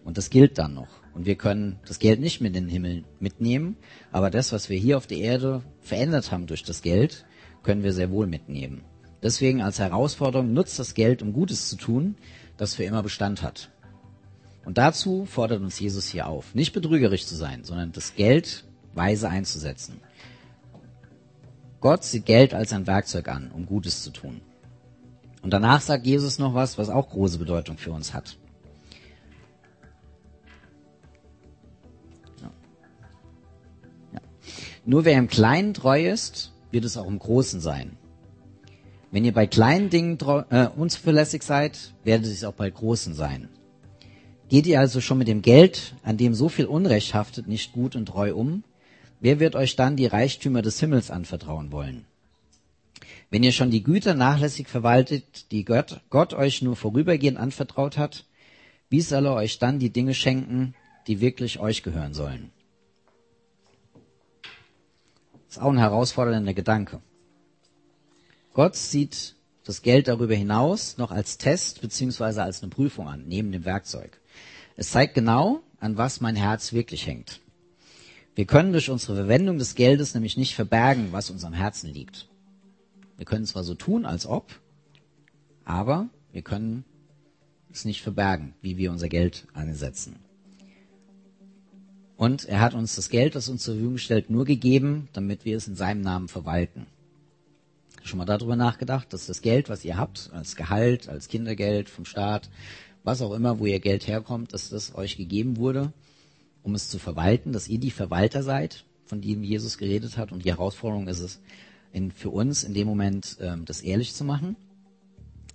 Und das gilt dann noch. Und wir können das Geld nicht mit in den Himmel mitnehmen, aber das, was wir hier auf der Erde verändert haben durch das Geld, können wir sehr wohl mitnehmen. Deswegen als Herausforderung nutzt das Geld, um Gutes zu tun, das für immer Bestand hat. Und dazu fordert uns Jesus hier auf, nicht betrügerisch zu sein, sondern das Geld weise einzusetzen. Gott sieht Geld als ein Werkzeug an, um Gutes zu tun. Und danach sagt Jesus noch was, was auch große Bedeutung für uns hat. Ja. Ja. Nur wer im Kleinen treu ist, wird es auch im Großen sein. Wenn ihr bei kleinen Dingen treu, äh, unzuverlässig seid, werdet es auch bei großen sein. Geht ihr also schon mit dem Geld, an dem so viel Unrecht haftet, nicht gut und treu um? Wer wird euch dann die Reichtümer des Himmels anvertrauen wollen? Wenn ihr schon die Güter nachlässig verwaltet, die Gott, Gott euch nur vorübergehend anvertraut hat, wie soll er euch dann die Dinge schenken, die wirklich euch gehören sollen? Das ist auch ein herausfordernder Gedanke. Gott sieht das Geld darüber hinaus noch als Test beziehungsweise als eine Prüfung an, neben dem Werkzeug. Es zeigt genau, an was mein Herz wirklich hängt. Wir können durch unsere Verwendung des Geldes nämlich nicht verbergen, was uns am Herzen liegt. Wir können zwar so tun, als ob, aber wir können es nicht verbergen, wie wir unser Geld einsetzen. Und er hat uns das Geld, das uns zur Verfügung stellt, nur gegeben, damit wir es in seinem Namen verwalten. Schon mal darüber nachgedacht, dass das Geld, was ihr habt, als Gehalt, als Kindergeld vom Staat, was auch immer, wo ihr Geld herkommt, dass das euch gegeben wurde, um es zu verwalten, dass ihr die Verwalter seid, von denen Jesus geredet hat. Und die Herausforderung ist es in, für uns in dem Moment, ähm, das ehrlich zu machen.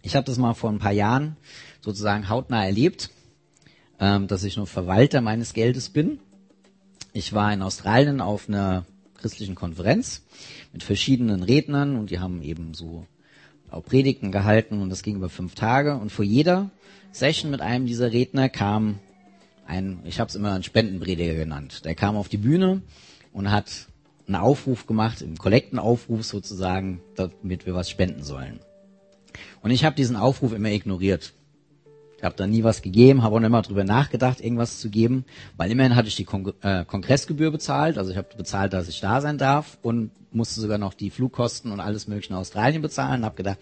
Ich habe das mal vor ein paar Jahren sozusagen hautnah erlebt, ähm, dass ich nur Verwalter meines Geldes bin. Ich war in Australien auf einer christlichen Konferenz mit verschiedenen Rednern und die haben eben so auch Predigten gehalten und das ging über fünf Tage und vor jeder Session mit einem dieser Redner kam ein, ich habe es immer einen Spendenprediger genannt. Der kam auf die Bühne und hat einen Aufruf gemacht, einen Kollektenaufruf sozusagen, damit wir was spenden sollen. Und ich habe diesen Aufruf immer ignoriert. Ich habe da nie was gegeben, habe auch immer drüber nachgedacht, irgendwas zu geben, weil immerhin hatte ich die Kon äh, Kongressgebühr bezahlt, also ich habe bezahlt, dass ich da sein darf und musste sogar noch die Flugkosten und alles mögliche in Australien bezahlen. Habe gedacht,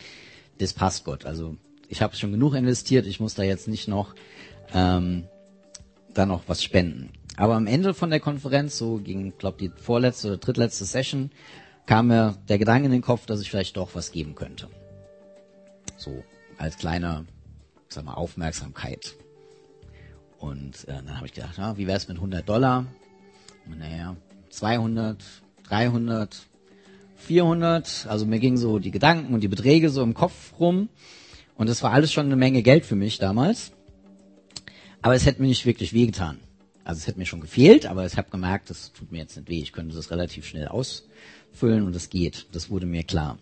das passt Gott. Also ich habe schon genug investiert, ich muss da jetzt nicht noch ähm, da noch was spenden. Aber am Ende von der Konferenz, so ging, glaube die vorletzte oder drittletzte Session, kam mir der Gedanke in den Kopf, dass ich vielleicht doch was geben könnte. So als kleine, sag mal, Aufmerksamkeit. Und äh, dann habe ich gedacht, ja, wie wäre es mit 100 Dollar? Und naja, 200, 300, 400. Also mir gingen so die Gedanken und die Beträge so im Kopf rum. Und das war alles schon eine Menge Geld für mich damals. Aber es hätte mir nicht wirklich wehgetan. Also es hätte mir schon gefehlt, aber ich habe gemerkt, das tut mir jetzt nicht weh. Ich könnte das relativ schnell ausfüllen und es geht. Das wurde mir klar.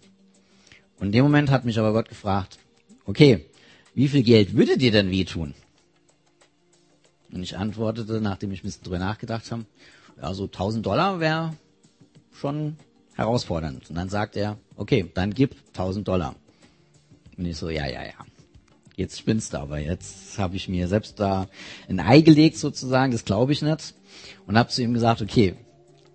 Und in dem Moment hat mich aber Gott gefragt, okay, wie viel Geld würde dir denn wehtun? Und ich antwortete, nachdem ich ein bisschen drüber nachgedacht habe, ja, so 1000 Dollar wäre schon herausfordernd. Und dann sagt er, okay, dann gib 1000 Dollar. Und ich so, ja, ja, ja jetzt spinnst du aber, jetzt habe ich mir selbst da ein Ei gelegt sozusagen, das glaube ich nicht. Und habe zu ihm gesagt, okay,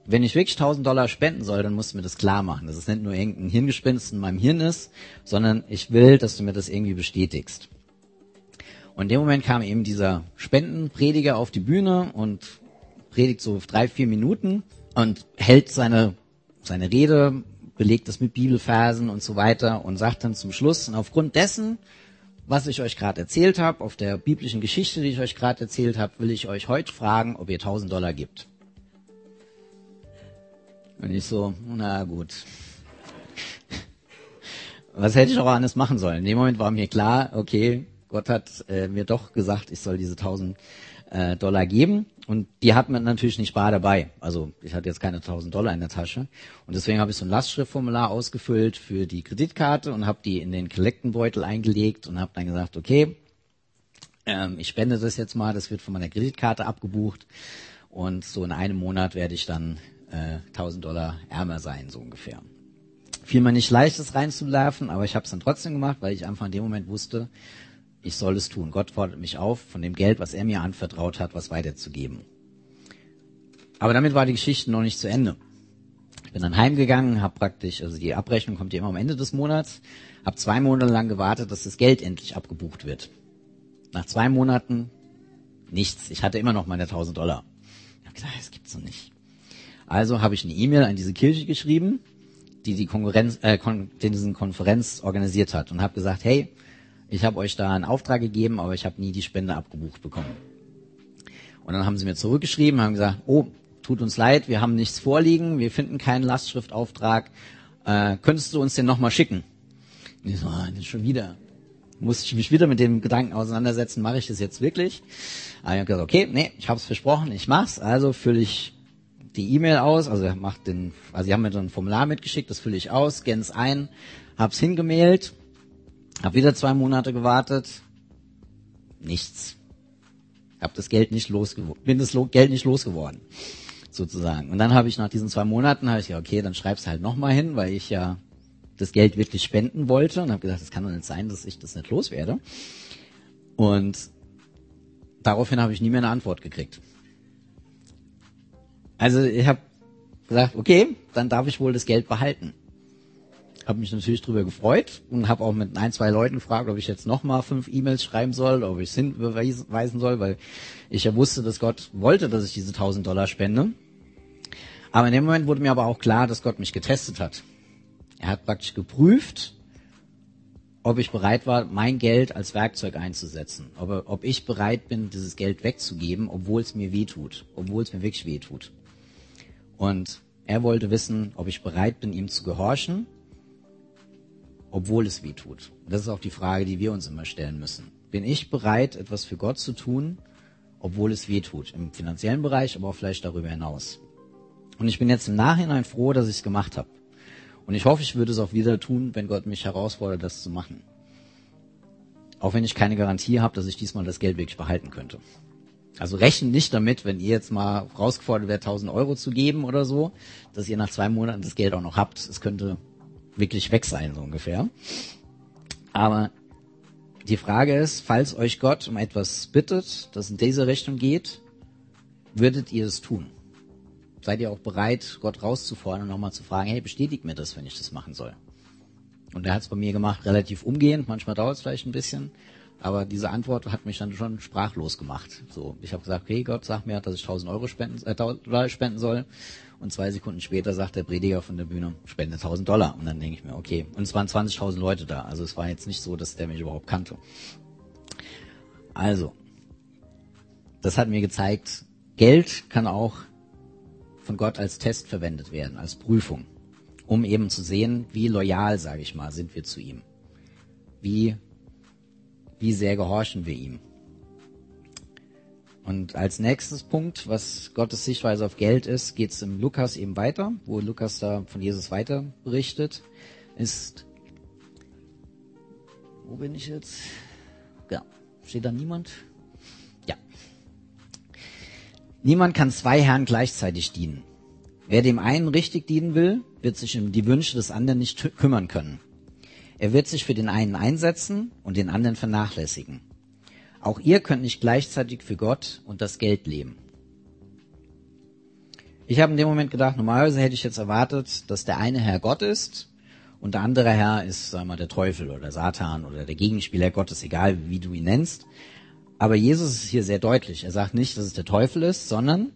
wenn ich wirklich 1000 Dollar spenden soll, dann musst du mir das klar machen, dass es nicht nur irgendein Hirngespinst in meinem Hirn ist, sondern ich will, dass du mir das irgendwie bestätigst. Und in dem Moment kam eben dieser Spendenprediger auf die Bühne und predigt so drei, vier Minuten und hält seine, seine Rede, belegt das mit Bibelversen und so weiter und sagt dann zum Schluss, und aufgrund dessen was ich euch gerade erzählt habe, auf der biblischen Geschichte, die ich euch gerade erzählt habe, will ich euch heute fragen, ob ihr 1000 Dollar gibt. Und ich so, na gut. *laughs* Was hätte ich auch anders machen sollen? In dem Moment war mir klar, okay, Gott hat äh, mir doch gesagt, ich soll diese 1000 äh, Dollar geben. Und die hat man natürlich nicht bar dabei. Also ich hatte jetzt keine 1000 Dollar in der Tasche. Und deswegen habe ich so ein Lastschriftformular ausgefüllt für die Kreditkarte und habe die in den Kollektenbeutel eingelegt und habe dann gesagt, okay, ähm, ich spende das jetzt mal, das wird von meiner Kreditkarte abgebucht. Und so in einem Monat werde ich dann äh, 1000 Dollar ärmer sein, so ungefähr. Fiel mir nicht leicht, das reinzuwerfen, aber ich habe es dann trotzdem gemacht, weil ich einfach in dem Moment wusste, ich soll es tun. Gott fordert mich auf, von dem Geld, was er mir anvertraut hat, was weiterzugeben. Aber damit war die Geschichte noch nicht zu Ende. Ich bin dann heimgegangen, habe praktisch, also die Abrechnung kommt ja immer am Ende des Monats, habe zwei Monate lang gewartet, dass das Geld endlich abgebucht wird. Nach zwei Monaten nichts. Ich hatte immer noch meine 1000 Dollar. Ich habe gesagt, das gibt's noch nicht. Also habe ich eine E-Mail an diese Kirche geschrieben, die die Konkurrenz, äh, kon diesen Konferenz organisiert hat und habe gesagt, hey, ich habe euch da einen Auftrag gegeben, aber ich habe nie die Spende abgebucht bekommen. Und dann haben sie mir zurückgeschrieben, haben gesagt, oh, tut uns leid, wir haben nichts vorliegen, wir finden keinen Lastschriftauftrag, äh, könntest du uns den nochmal schicken? Und ich so, ah, das schon wieder. musste ich mich wieder mit dem Gedanken auseinandersetzen, mache ich das jetzt wirklich? Aber ich habe gesagt, okay, nee, ich habe es versprochen, ich mach's, also fülle ich die E-Mail aus, also macht den, also sie haben mir dann ein Formular mitgeschickt, das fülle ich aus, scanne es ein, hab's hingemailt, hab wieder zwei Monate gewartet, nichts. Hab das Geld nicht losgeworden, bin das Geld nicht losgeworden, sozusagen. Und dann habe ich nach diesen zwei Monaten, habe ich ja, okay, dann schreib's halt nochmal hin, weil ich ja das Geld wirklich spenden wollte und habe gesagt, es kann doch nicht sein, dass ich das nicht loswerde. Und daraufhin habe ich nie mehr eine Antwort gekriegt. Also ich habe gesagt, okay, dann darf ich wohl das Geld behalten. Habe mich natürlich darüber gefreut und habe auch mit ein, zwei Leuten gefragt, ob ich jetzt nochmal fünf E-Mails schreiben soll, ob ich es hinweisen soll, weil ich ja wusste, dass Gott wollte, dass ich diese 1000 Dollar spende. Aber in dem Moment wurde mir aber auch klar, dass Gott mich getestet hat. Er hat praktisch geprüft, ob ich bereit war, mein Geld als Werkzeug einzusetzen. Ob, ob ich bereit bin, dieses Geld wegzugeben, obwohl es mir weh tut, obwohl es mir wirklich weh tut. Und er wollte wissen, ob ich bereit bin, ihm zu gehorchen, obwohl es weh tut. Das ist auch die Frage, die wir uns immer stellen müssen. Bin ich bereit, etwas für Gott zu tun, obwohl es weh tut? Im finanziellen Bereich, aber auch vielleicht darüber hinaus. Und ich bin jetzt im Nachhinein froh, dass ich es gemacht habe. Und ich hoffe, ich würde es auch wieder tun, wenn Gott mich herausfordert, das zu machen. Auch wenn ich keine Garantie habe, dass ich diesmal das Geld wirklich behalten könnte. Also rechnen nicht damit, wenn ihr jetzt mal rausgefordert werdet, 1000 Euro zu geben oder so, dass ihr nach zwei Monaten das Geld auch noch habt. Es könnte wirklich weg sein, so ungefähr. Aber die Frage ist, falls euch Gott um etwas bittet, das in diese Richtung geht, würdet ihr es tun? Seid ihr auch bereit, Gott rauszufordern und nochmal zu fragen, hey, bestätigt mir das, wenn ich das machen soll? Und er hat es bei mir gemacht, relativ umgehend, manchmal dauert es vielleicht ein bisschen, aber diese Antwort hat mich dann schon sprachlos gemacht. So, ich habe gesagt, okay, Gott sagt mir, dass ich 1000 Euro spenden, äh, Dollar spenden soll. Und zwei Sekunden später sagt der Prediger von der Bühne, spende 1000 Dollar. Und dann denke ich mir, okay. Und es waren 20.000 Leute da. Also es war jetzt nicht so, dass der mich überhaupt kannte. Also, das hat mir gezeigt, Geld kann auch von Gott als Test verwendet werden, als Prüfung, um eben zu sehen, wie loyal, sage ich mal, sind wir zu ihm. Wie wie sehr gehorchen wir ihm. Und als nächstes Punkt, was Gottes Sichtweise auf Geld ist, geht es im Lukas eben weiter, wo Lukas da von Jesus weiter berichtet, ist, wo bin ich jetzt? Ja, steht da niemand? Ja. Niemand kann zwei Herren gleichzeitig dienen. Wer dem einen richtig dienen will, wird sich um die Wünsche des anderen nicht kümmern können. Er wird sich für den einen einsetzen und den anderen vernachlässigen. Auch ihr könnt nicht gleichzeitig für Gott und das Geld leben. Ich habe in dem Moment gedacht, normalerweise hätte ich jetzt erwartet, dass der eine Herr Gott ist und der andere Herr ist, sagen wir mal, der Teufel oder Satan oder der Gegenspieler Gottes, egal wie du ihn nennst. Aber Jesus ist hier sehr deutlich. Er sagt nicht, dass es der Teufel ist, sondern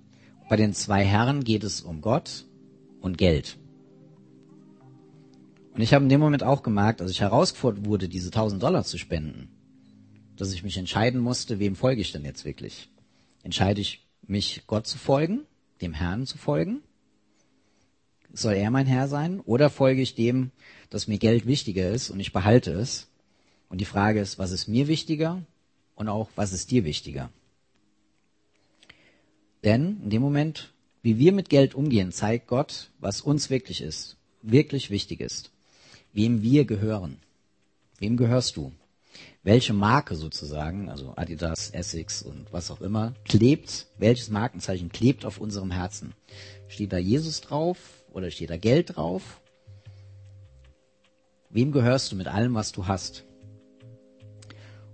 bei den zwei Herren geht es um Gott und Geld. Und ich habe in dem Moment auch gemerkt, als ich herausgefordert wurde, diese 1000 Dollar zu spenden, dass ich mich entscheiden musste, wem folge ich denn jetzt wirklich? Entscheide ich mich, Gott zu folgen, dem Herrn zu folgen? Soll er mein Herr sein? Oder folge ich dem, dass mir Geld wichtiger ist und ich behalte es? Und die Frage ist, was ist mir wichtiger und auch, was ist dir wichtiger? Denn in dem Moment, wie wir mit Geld umgehen, zeigt Gott, was uns wirklich ist, wirklich wichtig ist wem wir gehören. Wem gehörst du? Welche Marke sozusagen, also Adidas, Essex und was auch immer, klebt, welches Markenzeichen klebt auf unserem Herzen? Steht da Jesus drauf oder steht da Geld drauf? Wem gehörst du mit allem, was du hast?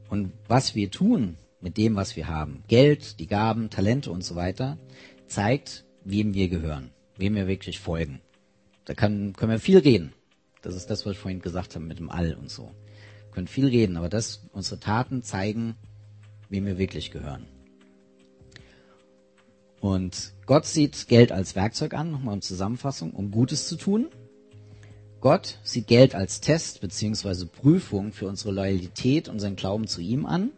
Und was wir tun mit dem, was wir haben, Geld, die Gaben, Talente und so weiter, zeigt, wem wir gehören, wem wir wirklich folgen. Da kann, können wir viel reden. Das ist das, was ich vorhin gesagt habe mit dem All und so. Wir können viel reden, aber das, unsere Taten zeigen, wem wir wirklich gehören. Und Gott sieht Geld als Werkzeug an, nochmal in Zusammenfassung, um Gutes zu tun. Gott sieht Geld als Test bzw. Prüfung für unsere Loyalität und seinen Glauben zu ihm an.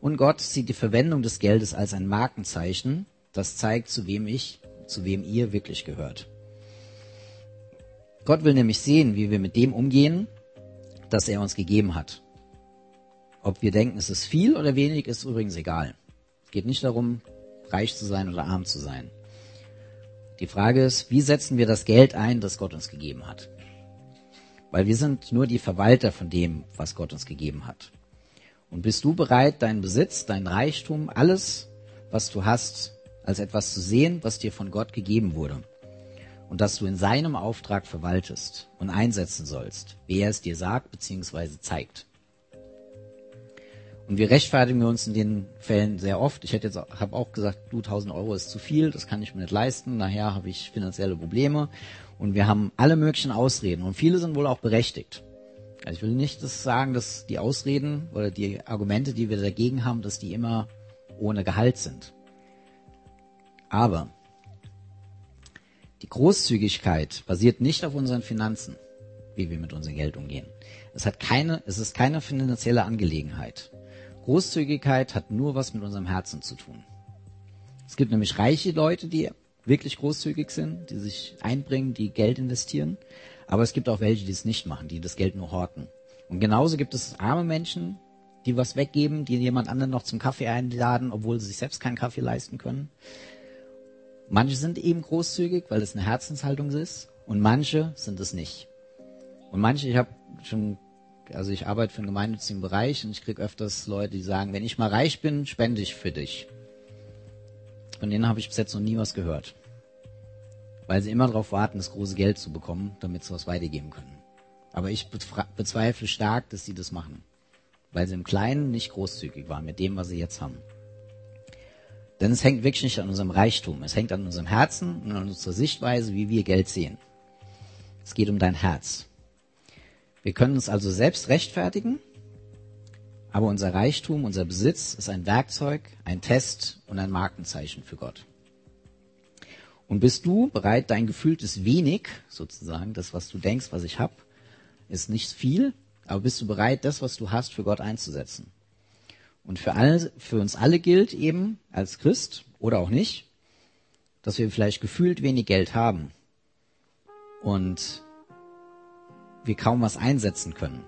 Und Gott sieht die Verwendung des Geldes als ein Markenzeichen, das zeigt, zu wem ich, zu wem ihr wirklich gehört. Gott will nämlich sehen, wie wir mit dem umgehen, das er uns gegeben hat. Ob wir denken, es ist viel oder wenig, ist übrigens egal. Es geht nicht darum, reich zu sein oder arm zu sein. Die Frage ist, wie setzen wir das Geld ein, das Gott uns gegeben hat? Weil wir sind nur die Verwalter von dem, was Gott uns gegeben hat. Und bist du bereit, deinen Besitz, dein Reichtum, alles, was du hast, als etwas zu sehen, was dir von Gott gegeben wurde? Und dass du in seinem Auftrag verwaltest und einsetzen sollst, wie er es dir sagt bzw. zeigt. Und wir rechtfertigen uns in den Fällen sehr oft. Ich hätte jetzt habe auch gesagt, du 1000 Euro ist zu viel, das kann ich mir nicht leisten. Nachher habe ich finanzielle Probleme. Und wir haben alle möglichen Ausreden. Und viele sind wohl auch berechtigt. Also ich will nicht das sagen, dass die Ausreden oder die Argumente, die wir dagegen haben, dass die immer ohne Gehalt sind. Aber die Großzügigkeit basiert nicht auf unseren Finanzen, wie wir mit unserem Geld umgehen. Es hat keine, es ist keine finanzielle Angelegenheit. Großzügigkeit hat nur was mit unserem Herzen zu tun. Es gibt nämlich reiche Leute, die wirklich großzügig sind, die sich einbringen, die Geld investieren. Aber es gibt auch welche, die es nicht machen, die das Geld nur horten. Und genauso gibt es arme Menschen, die was weggeben, die jemand anderen noch zum Kaffee einladen, obwohl sie sich selbst keinen Kaffee leisten können. Manche sind eben großzügig, weil es eine Herzenshaltung ist, und manche sind es nicht. Und manche, ich habe schon also ich arbeite für einen gemeinnützigen Bereich und ich kriege öfters Leute, die sagen, wenn ich mal reich bin, spende ich für dich. Von denen habe ich bis jetzt noch nie was gehört. Weil sie immer darauf warten, das große Geld zu bekommen, damit sie was weitergeben können. Aber ich bezweifle stark, dass sie das machen. Weil sie im Kleinen nicht großzügig waren mit dem, was sie jetzt haben. Denn es hängt wirklich nicht an unserem Reichtum. Es hängt an unserem Herzen und an unserer Sichtweise, wie wir Geld sehen. Es geht um dein Herz. Wir können uns also selbst rechtfertigen, aber unser Reichtum, unser Besitz ist ein Werkzeug, ein Test und ein Markenzeichen für Gott. Und bist du bereit, dein gefühltes wenig, sozusagen, das, was du denkst, was ich habe, ist nicht viel, aber bist du bereit, das, was du hast, für Gott einzusetzen? Und für, alle, für uns alle gilt eben als Christ oder auch nicht, dass wir vielleicht gefühlt wenig Geld haben. Und wir kaum was einsetzen können.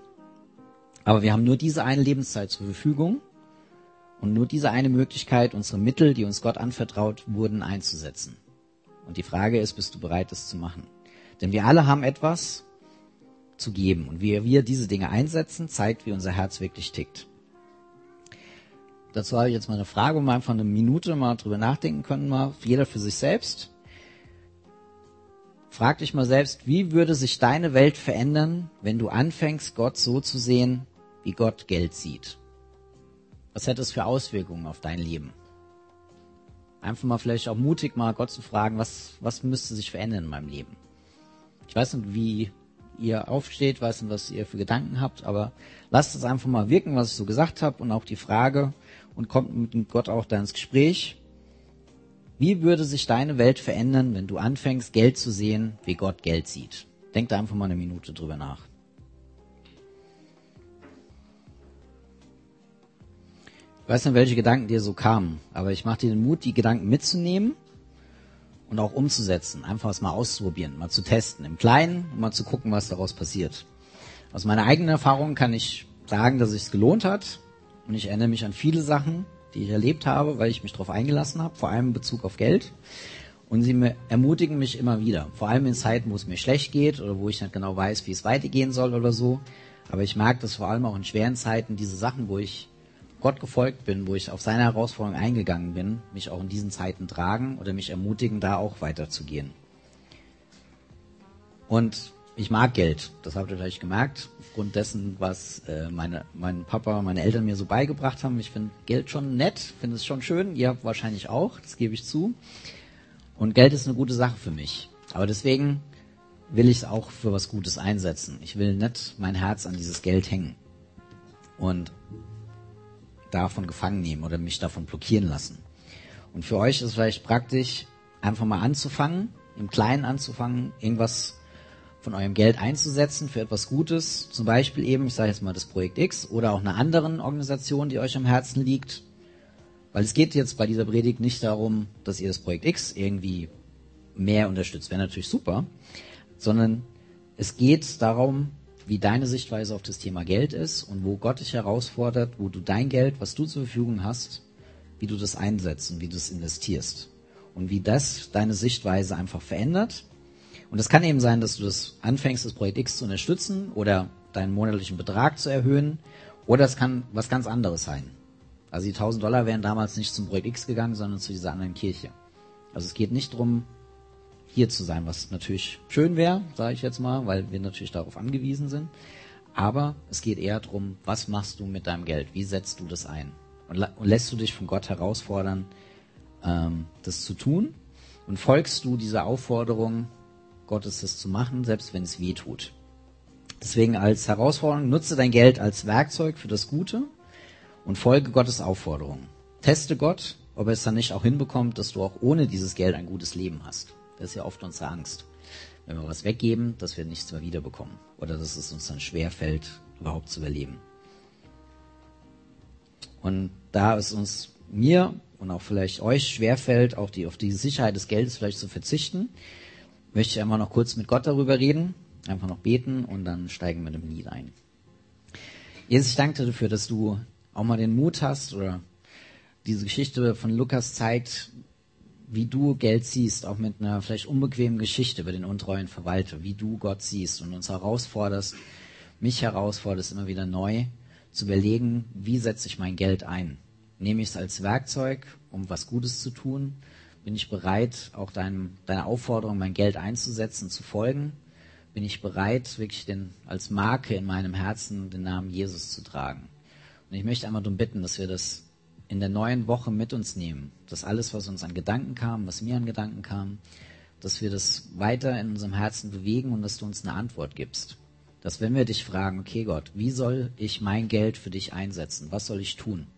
Aber wir haben nur diese eine Lebenszeit zur Verfügung und nur diese eine Möglichkeit, unsere Mittel, die uns Gott anvertraut wurden, einzusetzen. Und die Frage ist, bist du bereit, das zu machen? Denn wir alle haben etwas zu geben. Und wie wir diese Dinge einsetzen, zeigt, wie unser Herz wirklich tickt. Dazu habe ich jetzt mal eine Frage, wir einfach eine Minute mal drüber nachdenken können, mal jeder für sich selbst. Frag dich mal selbst, wie würde sich deine Welt verändern, wenn du anfängst, Gott so zu sehen, wie Gott Geld sieht? Was hätte es für Auswirkungen auf dein Leben? Einfach mal vielleicht auch mutig mal Gott zu fragen, was, was müsste sich verändern in meinem Leben? Ich weiß nicht, wie ihr aufsteht, weiß nicht, was ihr für Gedanken habt, aber lasst es einfach mal wirken, was ich so gesagt habe und auch die Frage und kommt mit Gott auch da ins Gespräch wie würde sich deine Welt verändern, wenn du anfängst, Geld zu sehen, wie Gott Geld sieht? Denk da einfach mal eine Minute drüber nach. Ich weiß nicht, welche Gedanken dir so kamen, aber ich mache dir den Mut, die Gedanken mitzunehmen und auch umzusetzen. Einfach es mal auszuprobieren, mal zu testen, im Kleinen und mal zu gucken, was daraus passiert. Aus meiner eigenen Erfahrung kann ich sagen, dass es gelohnt hat und ich erinnere mich an viele Sachen, die ich erlebt habe, weil ich mich darauf eingelassen habe, vor allem in Bezug auf Geld. Und sie ermutigen mich immer wieder, vor allem in Zeiten, wo es mir schlecht geht oder wo ich nicht genau weiß, wie es weitergehen soll oder so. Aber ich merke, dass vor allem auch in schweren Zeiten diese Sachen, wo ich Gott gefolgt bin, wo ich auf seine Herausforderung eingegangen bin, mich auch in diesen Zeiten tragen oder mich ermutigen, da auch weiterzugehen. Und ich mag Geld. Das habt ihr vielleicht gemerkt. Aufgrund dessen, was äh, meine, mein Papa, meine Eltern mir so beigebracht haben. Ich finde Geld schon nett, finde es schon schön. Ihr wahrscheinlich auch, das gebe ich zu. Und Geld ist eine gute Sache für mich. Aber deswegen will ich es auch für was Gutes einsetzen. Ich will nicht mein Herz an dieses Geld hängen und davon gefangen nehmen oder mich davon blockieren lassen. Und für euch ist es vielleicht praktisch, einfach mal anzufangen, im Kleinen anzufangen, irgendwas von eurem Geld einzusetzen für etwas Gutes, zum Beispiel eben, ich sage jetzt mal das Projekt X oder auch einer anderen Organisation, die euch am Herzen liegt. Weil es geht jetzt bei dieser Predigt nicht darum, dass ihr das Projekt X irgendwie mehr unterstützt, wäre natürlich super, sondern es geht darum, wie deine Sichtweise auf das Thema Geld ist und wo Gott dich herausfordert, wo du dein Geld, was du zur Verfügung hast, wie du das einsetzt und wie du es investierst. Und wie das deine Sichtweise einfach verändert. Und es kann eben sein, dass du das anfängst, das Projekt X zu unterstützen oder deinen monatlichen Betrag zu erhöhen. Oder es kann was ganz anderes sein. Also die 1000 Dollar wären damals nicht zum Projekt X gegangen, sondern zu dieser anderen Kirche. Also es geht nicht darum, hier zu sein, was natürlich schön wäre, sage ich jetzt mal, weil wir natürlich darauf angewiesen sind. Aber es geht eher darum, was machst du mit deinem Geld? Wie setzt du das ein? Und, und lässt du dich von Gott herausfordern, ähm, das zu tun? Und folgst du dieser Aufforderung, Gottes das zu machen, selbst wenn es weh tut? Deswegen als Herausforderung, nutze dein Geld als Werkzeug für das Gute und folge Gottes Aufforderung. Teste Gott, ob er es dann nicht auch hinbekommt, dass du auch ohne dieses Geld ein gutes Leben hast. Das ist ja oft unsere Angst. Wenn wir was weggeben, dass wir nichts mehr wiederbekommen. Oder dass es uns dann schwer fällt, überhaupt zu überleben. Und da es uns, mir und auch vielleicht euch schwerfällt, auch die, auf die Sicherheit des Geldes vielleicht zu verzichten, möchte ich einmal noch kurz mit Gott darüber reden, einfach noch beten und dann steigen wir mit dem Lied ein. Jesus, ich danke dir dafür, dass du auch mal den Mut hast oder diese Geschichte von Lukas zeigt, wie du Geld siehst, auch mit einer vielleicht unbequemen Geschichte über den untreuen Verwalter, wie du Gott siehst und uns herausforderst, mich herausforderst, immer wieder neu zu überlegen, wie setze ich mein Geld ein? Nehme ich es als Werkzeug, um was Gutes zu tun? Bin ich bereit, auch deinem, deiner Aufforderung, mein Geld einzusetzen, zu folgen? Bin ich bereit, wirklich den, als Marke in meinem Herzen den Namen Jesus zu tragen? Und ich möchte einmal darum bitten, dass wir das in der neuen Woche mit uns nehmen. Dass alles, was uns an Gedanken kam, was mir an Gedanken kam, dass wir das weiter in unserem Herzen bewegen und dass du uns eine Antwort gibst. Dass wenn wir dich fragen, okay Gott, wie soll ich mein Geld für dich einsetzen? Was soll ich tun?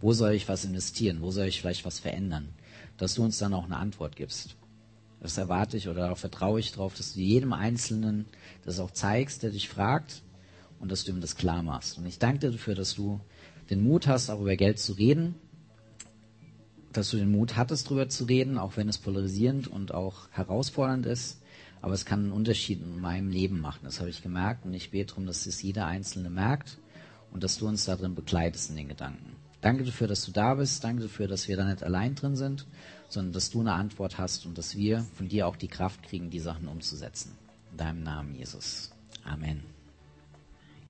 Wo soll ich was investieren? Wo soll ich vielleicht was verändern? Dass du uns dann auch eine Antwort gibst. Das erwarte ich oder darauf vertraue ich darauf, dass du jedem Einzelnen das auch zeigst, der dich fragt und dass du ihm das klar machst. Und ich danke dir dafür, dass du den Mut hast, auch über Geld zu reden, dass du den Mut hattest, darüber zu reden, auch wenn es polarisierend und auch herausfordernd ist. Aber es kann einen Unterschied in meinem Leben machen. Das habe ich gemerkt und ich bete darum, dass es jeder Einzelne merkt und dass du uns darin begleitest in den Gedanken. Danke dafür, dass du da bist. Danke dafür, dass wir da nicht allein drin sind, sondern dass du eine Antwort hast und dass wir von dir auch die Kraft kriegen, die Sachen umzusetzen. In deinem Namen, Jesus. Amen.